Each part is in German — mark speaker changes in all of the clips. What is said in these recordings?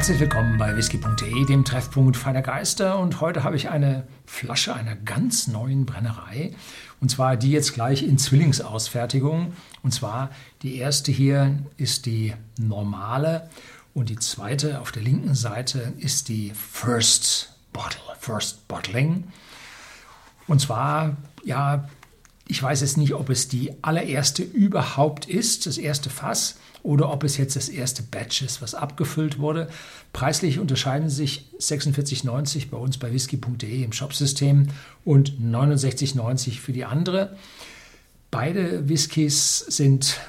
Speaker 1: Herzlich willkommen bei whisky.de, dem Treffpunkt feiner Geister. Und heute habe ich eine Flasche einer ganz neuen Brennerei. Und zwar die jetzt gleich in Zwillingsausfertigung. Und zwar die erste hier ist die normale und die zweite auf der linken Seite ist die First Bottle, First Bottling. Und zwar, ja, ich weiß jetzt nicht, ob es die allererste überhaupt ist, das erste Fass, oder ob es jetzt das erste Batch ist, was abgefüllt wurde. Preislich unterscheiden sich 46,90 bei uns bei whisky.de im Shopsystem und 69,90 für die andere. Beide Whiskys sind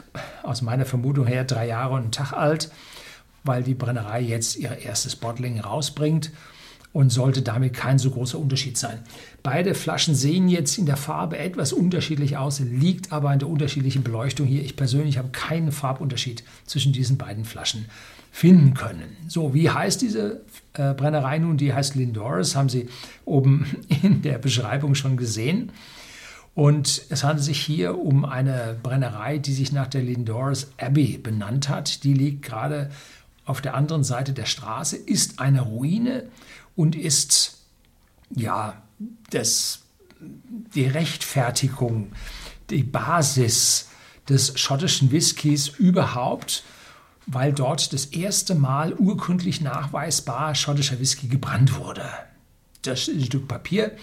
Speaker 1: aus meiner Vermutung her drei Jahre und einen Tag alt, weil die Brennerei jetzt ihr erstes Bottling rausbringt und sollte damit kein so großer Unterschied sein. Beide Flaschen sehen jetzt in der Farbe etwas unterschiedlich aus, liegt aber an der unterschiedlichen Beleuchtung hier. Ich persönlich habe keinen Farbunterschied zwischen diesen beiden Flaschen finden können. So, wie heißt diese äh, Brennerei nun? Die heißt Lindores, haben Sie oben in der Beschreibung schon gesehen. Und es handelt sich hier um eine Brennerei, die sich nach der Lindores Abbey benannt hat. Die liegt gerade auf der anderen Seite der Straße, ist eine Ruine und ist ja das, die Rechtfertigung, die Basis des schottischen Whiskys überhaupt, weil dort das erste Mal urkundlich nachweisbar schottischer Whisky gebrannt wurde. Das Stück Papier,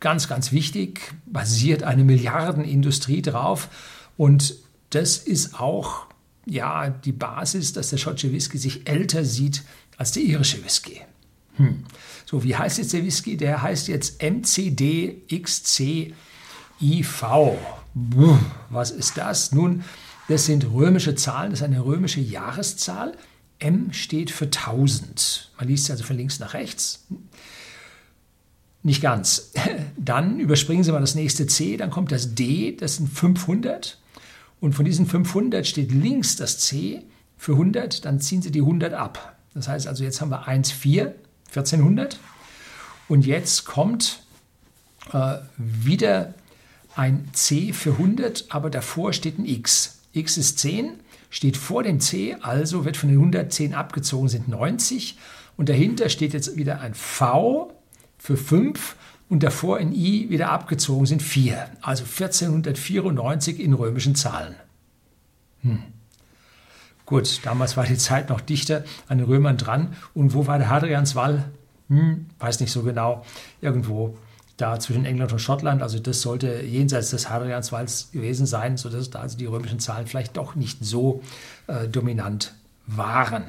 Speaker 1: ganz, ganz wichtig, basiert eine Milliardenindustrie drauf und das ist auch ja, die Basis, dass der schottische Whisky sich älter sieht als der irische Whisky. Hm. So, wie heißt jetzt der Whisky? Der heißt jetzt MCDXCIV. Was ist das? Nun, das sind römische Zahlen, das ist eine römische Jahreszahl. M steht für 1000. Man liest also von links nach rechts. Nicht ganz. Dann überspringen Sie mal das nächste C, dann kommt das D, das sind 500. Und von diesen 500 steht links das C für 100, dann ziehen Sie die 100 ab. Das heißt also, jetzt haben wir 1, 4, 1400. Und jetzt kommt äh, wieder ein C für 100, aber davor steht ein X. X ist 10, steht vor dem C, also wird von den 110 abgezogen, sind 90. Und dahinter steht jetzt wieder ein V für 5 und davor ein I wieder abgezogen sind 4. Also 1494 in römischen Zahlen. Hm. Gut, damals war die Zeit noch dichter an den Römern dran. Und wo war der Hadrianswall? Hm, weiß nicht so genau. Irgendwo da zwischen England und Schottland. Also das sollte jenseits des Hadrianswalls gewesen sein, sodass da also die römischen Zahlen vielleicht doch nicht so äh, dominant waren.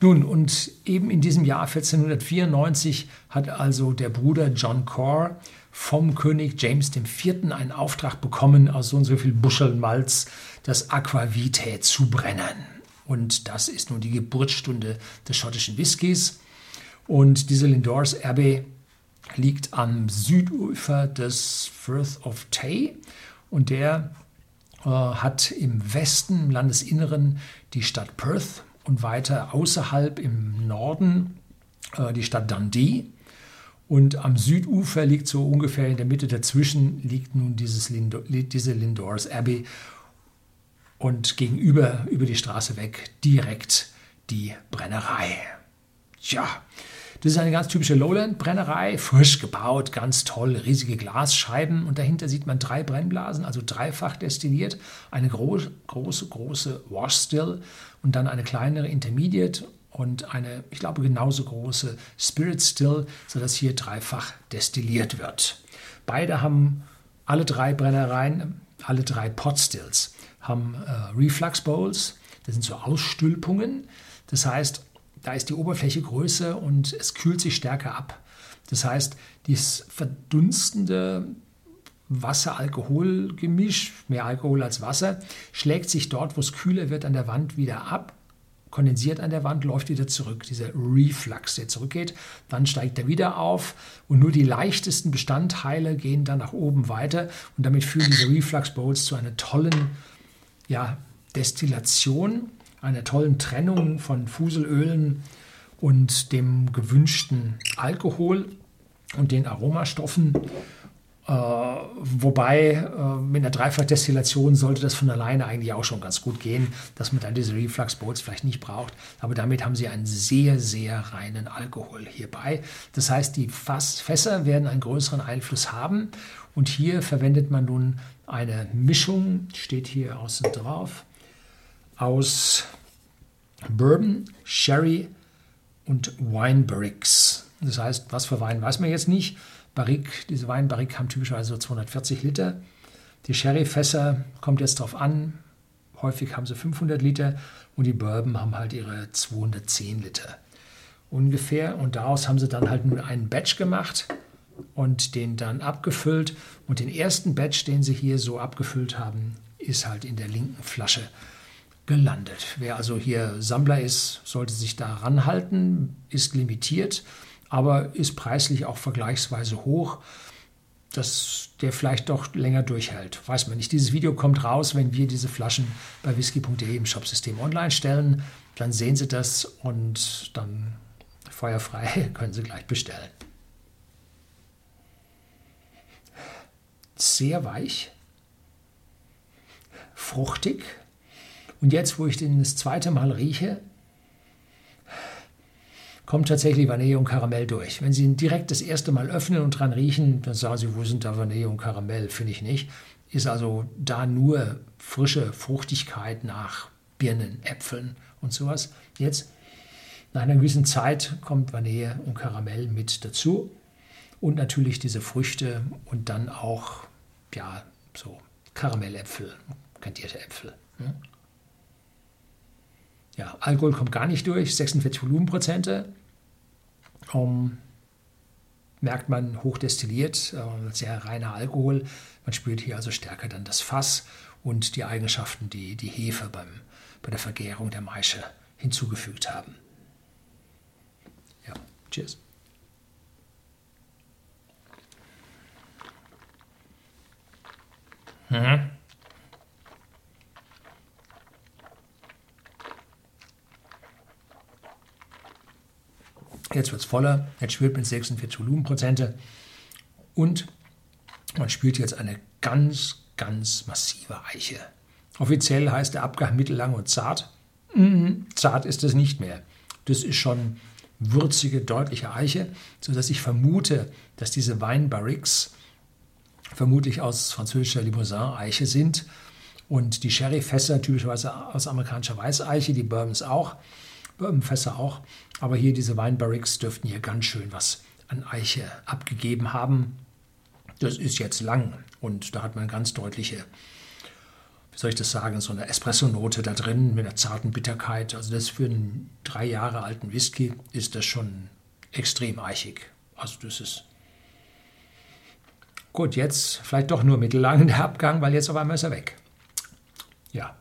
Speaker 1: Nun, und eben in diesem Jahr 1494 hat also der Bruder John Core vom König James IV. einen Auftrag bekommen, aus so und so viel Buscheln Malz das Aquavitae zu brennen. Und das ist nun die Geburtsstunde des schottischen Whiskys. Und diese Lindores Abbey liegt am Südufer des Firth of Tay und der äh, hat im Westen, im Landesinneren, die Stadt Perth und weiter außerhalb im Norden äh, die Stadt Dundee. Und am Südufer liegt so ungefähr in der Mitte dazwischen liegt nun dieses Lindo, diese Lindores Abbey und gegenüber über die Straße weg direkt die Brennerei. Tja, das ist eine ganz typische Lowland-Brennerei, frisch gebaut, ganz toll, riesige Glasscheiben und dahinter sieht man drei Brennblasen, also dreifach destilliert, eine große, große, große Wash Still und dann eine kleinere Intermediate und eine, ich glaube, genauso große Spirit Still, sodass hier dreifach destilliert wird. Beide haben alle drei Brennereien, alle drei Pot Stills haben äh, Reflux Bowls, das sind so Ausstülpungen. Das heißt, da ist die Oberfläche größer und es kühlt sich stärker ab. Das heißt, dieses verdunstende Wasser-Alkohol-Gemisch, mehr Alkohol als Wasser, schlägt sich dort, wo es kühler wird, an der Wand wieder ab, kondensiert an der Wand, läuft wieder zurück. Dieser Reflux, der zurückgeht, dann steigt er wieder auf und nur die leichtesten Bestandteile gehen dann nach oben weiter und damit führen diese Reflux Bowls zu einer tollen ja, Destillation, einer tollen Trennung von Fuselölen und dem gewünschten Alkohol und den Aromastoffen. Äh, wobei äh, mit einer Dreifachdestillation sollte das von alleine eigentlich auch schon ganz gut gehen, dass man dann diese Reflux Boats vielleicht nicht braucht. Aber damit haben sie einen sehr, sehr reinen Alkohol hierbei. Das heißt, die Fass Fässer werden einen größeren Einfluss haben. Und hier verwendet man nun eine Mischung, steht hier außen drauf, aus Bourbon, Sherry und Wine Barricks. Das heißt, was für Wein weiß man jetzt nicht. Barrique, diese Weinbarrique haben typischerweise so 240 Liter. Die Sherryfässer kommt jetzt drauf an. Häufig haben sie 500 Liter und die Bourbon haben halt ihre 210 Liter ungefähr. Und daraus haben sie dann halt nur einen Batch gemacht und den dann abgefüllt. Und den ersten Batch, den sie hier so abgefüllt haben, ist halt in der linken Flasche gelandet. Wer also hier Sammler ist, sollte sich da ranhalten, ist limitiert aber ist preislich auch vergleichsweise hoch, dass der vielleicht doch länger durchhält. Weiß man nicht. Dieses Video kommt raus, wenn wir diese Flaschen bei whisky.de im Shopsystem online stellen. Dann sehen Sie das und dann feuerfrei können Sie gleich bestellen. Sehr weich, fruchtig. Und jetzt, wo ich den das zweite Mal rieche, kommt tatsächlich Vanille und Karamell durch. Wenn Sie ihn direkt das erste Mal öffnen und dran riechen, dann sagen Sie, wo sind da Vanille und Karamell? Finde ich nicht. Ist also da nur frische Fruchtigkeit nach Birnen, Äpfeln und sowas. Jetzt, nach einer gewissen Zeit, kommt Vanille und Karamell mit dazu. Und natürlich diese Früchte und dann auch, ja, so Karamelläpfel, kandierte Äpfel. Hm? Ja, Alkohol kommt gar nicht durch, 46 Volumenprozente. Um, merkt man hochdestilliert, äh, sehr reiner Alkohol. Man spürt hier also stärker dann das Fass und die Eigenschaften, die die Hefe beim, bei der Vergärung der Maische hinzugefügt haben. Ja, cheers. Mhm. Jetzt wird es voller, jetzt spürt man 46 Volumenprozente und man spürt jetzt eine ganz, ganz massive Eiche. Offiziell heißt der Abgang mittellang und zart. Mhm, zart ist es nicht mehr. Das ist schon würzige, deutliche Eiche, sodass ich vermute, dass diese Weinbarriques vermutlich aus französischer Limousin-Eiche sind und die Sherry-Fässer typischerweise aus amerikanischer Weißeiche, die Bourbons auch. Bourbonfässer auch. Aber hier diese Weinbarricks dürften hier ganz schön was an Eiche abgegeben haben. Das ist jetzt lang und da hat man ganz deutliche, wie soll ich das sagen, so eine Espresso-Note da drin mit einer zarten Bitterkeit. Also das für einen drei Jahre alten Whisky ist das schon extrem eichig. Also das ist gut. Jetzt vielleicht doch nur mittellang der Abgang, weil jetzt auf einmal ist er weg. Ja,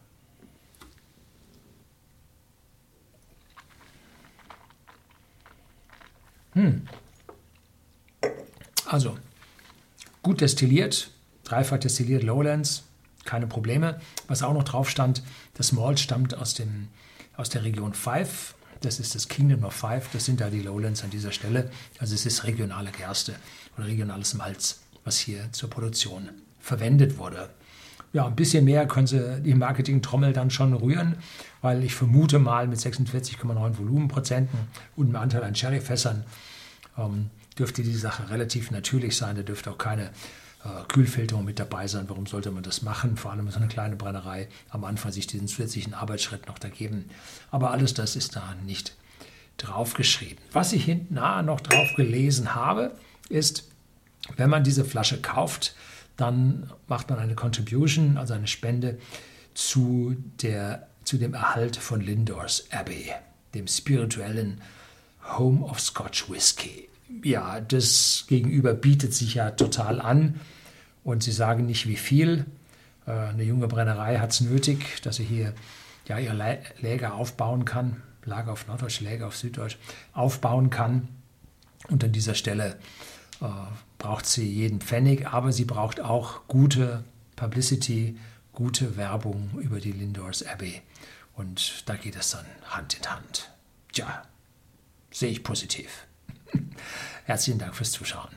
Speaker 1: Hm. Also, gut destilliert, dreifach destilliert Lowlands, keine Probleme. Was auch noch drauf stand, das Malt stammt aus, dem, aus der Region Five. Das ist das Kingdom of Five. Das sind da die Lowlands an dieser Stelle. Also es ist regionale Gerste oder regionales Malz, was hier zur Produktion verwendet wurde. Ja, ein bisschen mehr können Sie die Marketing-Trommel dann schon rühren, weil ich vermute mal mit 46,9 Volumenprozenten und einem Anteil an Sherryfässern ähm, dürfte die Sache relativ natürlich sein. Da dürfte auch keine äh, Kühlfilterung mit dabei sein. Warum sollte man das machen? Vor allem so eine kleine Brennerei am Anfang sich diesen zusätzlichen Arbeitsschritt noch da geben. Aber alles das ist da nicht draufgeschrieben. Was ich hinten noch drauf gelesen habe, ist, wenn man diese Flasche kauft, dann macht man eine Contribution, also eine Spende zu, der, zu dem Erhalt von Lindors Abbey, dem spirituellen Home of Scotch Whisky. Ja, das Gegenüber bietet sich ja total an und sie sagen nicht wie viel. Äh, eine junge Brennerei hat es nötig, dass sie hier ja, ihr Läger aufbauen kann, Lager auf Norddeutsch, Läger auf Süddeutsch, aufbauen kann. Und an dieser Stelle braucht sie jeden Pfennig, aber sie braucht auch gute Publicity, gute Werbung über die Lindors Abbey. Und da geht es dann Hand in Hand. Tja, sehe ich positiv. Herzlichen Dank fürs Zuschauen.